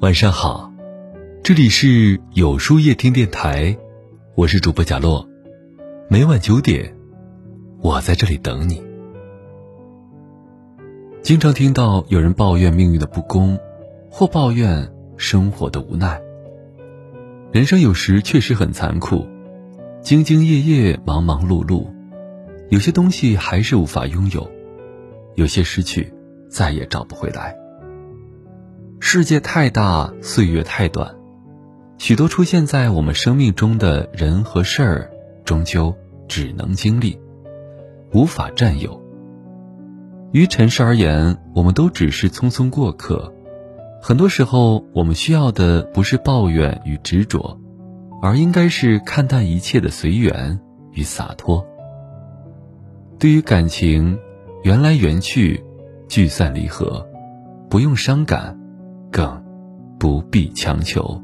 晚上好，这里是有书夜听电台，我是主播贾洛，每晚九点，我在这里等你。经常听到有人抱怨命运的不公，或抱怨生活的无奈。人生有时确实很残酷，兢兢业业，忙忙碌碌，有些东西还是无法拥有，有些失去再也找不回来。世界太大，岁月太短，许多出现在我们生命中的人和事儿，终究只能经历，无法占有。于尘世而言，我们都只是匆匆过客。很多时候，我们需要的不是抱怨与执着，而应该是看淡一切的随缘与洒脱。对于感情，缘来缘去，聚散离合，不用伤感。更不必强求。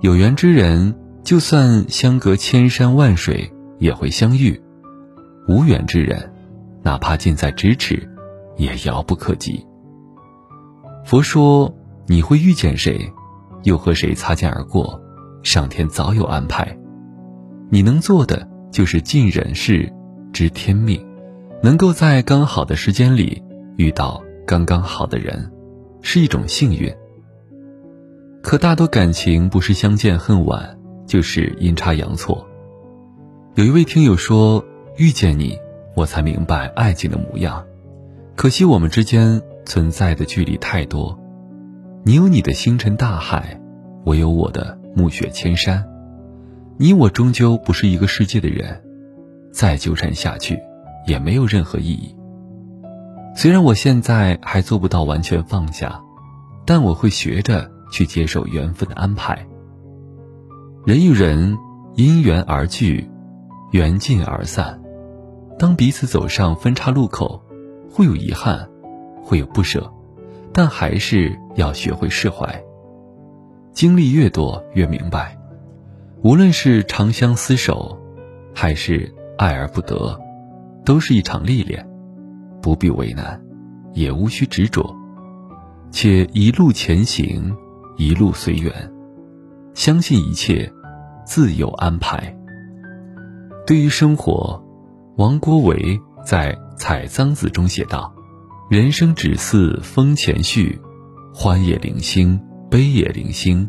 有缘之人，就算相隔千山万水，也会相遇；无缘之人，哪怕近在咫尺，也遥不可及。佛说：“你会遇见谁，又和谁擦肩而过，上天早有安排。你能做的，就是尽人事，知天命，能够在刚好的时间里遇到刚刚好的人。”是一种幸运，可大多感情不是相见恨晚，就是阴差阳错。有一位听友说：“遇见你，我才明白爱情的模样。可惜我们之间存在的距离太多，你有你的星辰大海，我有我的暮雪千山。你我终究不是一个世界的人，再纠缠下去，也没有任何意义。”虽然我现在还做不到完全放下，但我会学着去接受缘分的安排。人与人因缘而聚，缘尽而散。当彼此走上分岔路口，会有遗憾，会有不舍，但还是要学会释怀。经历越多，越明白，无论是长相厮守，还是爱而不得，都是一场历练。不必为难，也无需执着，且一路前行，一路随缘，相信一切自有安排。对于生活，王国维在《采桑子》中写道：“人生只似风前絮，欢也零星，悲也零星，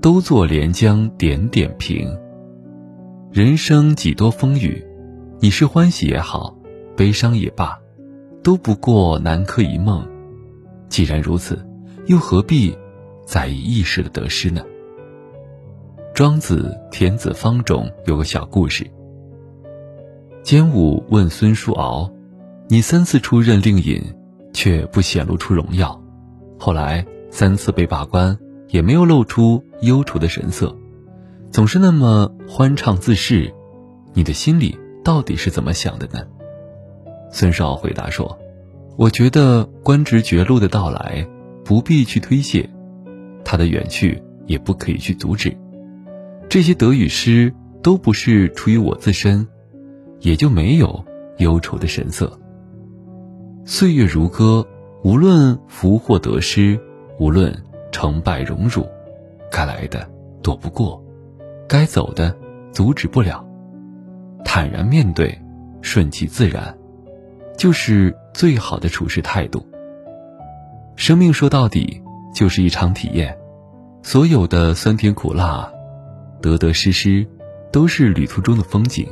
都作连江点点平。人生几多风雨，你是欢喜也好。”悲伤也罢，都不过南柯一梦。既然如此，又何必在意一时的得失呢？庄子《田子方》中有个小故事。监武问孙叔敖：“你三次出任令尹，却不显露出荣耀；后来三次被罢官，也没有露出忧愁的神色，总是那么欢畅自适。你的心里到底是怎么想的呢？”孙少回答说：“我觉得官职绝路的到来，不必去推卸；他的远去，也不可以去阻止。这些得与失，都不是出于我自身，也就没有忧愁的神色。岁月如歌，无论福祸得失，无论成败荣辱，该来的躲不过，该走的阻止不了。坦然面对，顺其自然。”就是最好的处事态度。生命说到底就是一场体验，所有的酸甜苦辣、得得失失，都是旅途中的风景。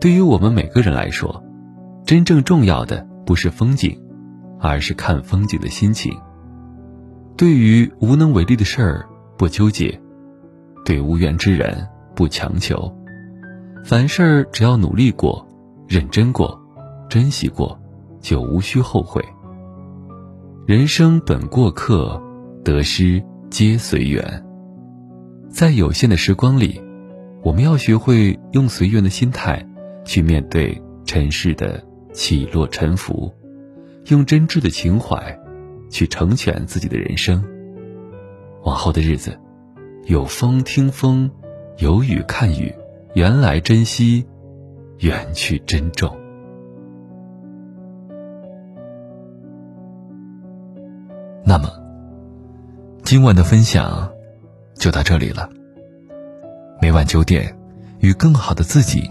对于我们每个人来说，真正重要的不是风景，而是看风景的心情。对于无能为力的事儿，不纠结；对无缘之人，不强求。凡事只要努力过，认真过。珍惜过，就无需后悔。人生本过客，得失皆随缘。在有限的时光里，我们要学会用随缘的心态去面对尘世的起落沉浮，用真挚的情怀去成全自己的人生。往后的日子，有风听风，有雨看雨，缘来珍惜，缘去珍重。那么，今晚的分享就到这里了。每晚九点，与更好的自己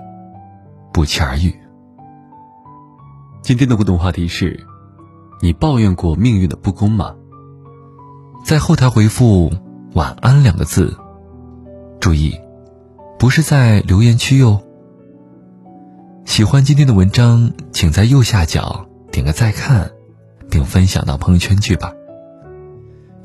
不期而遇。今天的互动话题是：你抱怨过命运的不公吗？在后台回复“晚安”两个字，注意，不是在留言区哟。喜欢今天的文章，请在右下角点个再看，并分享到朋友圈去吧。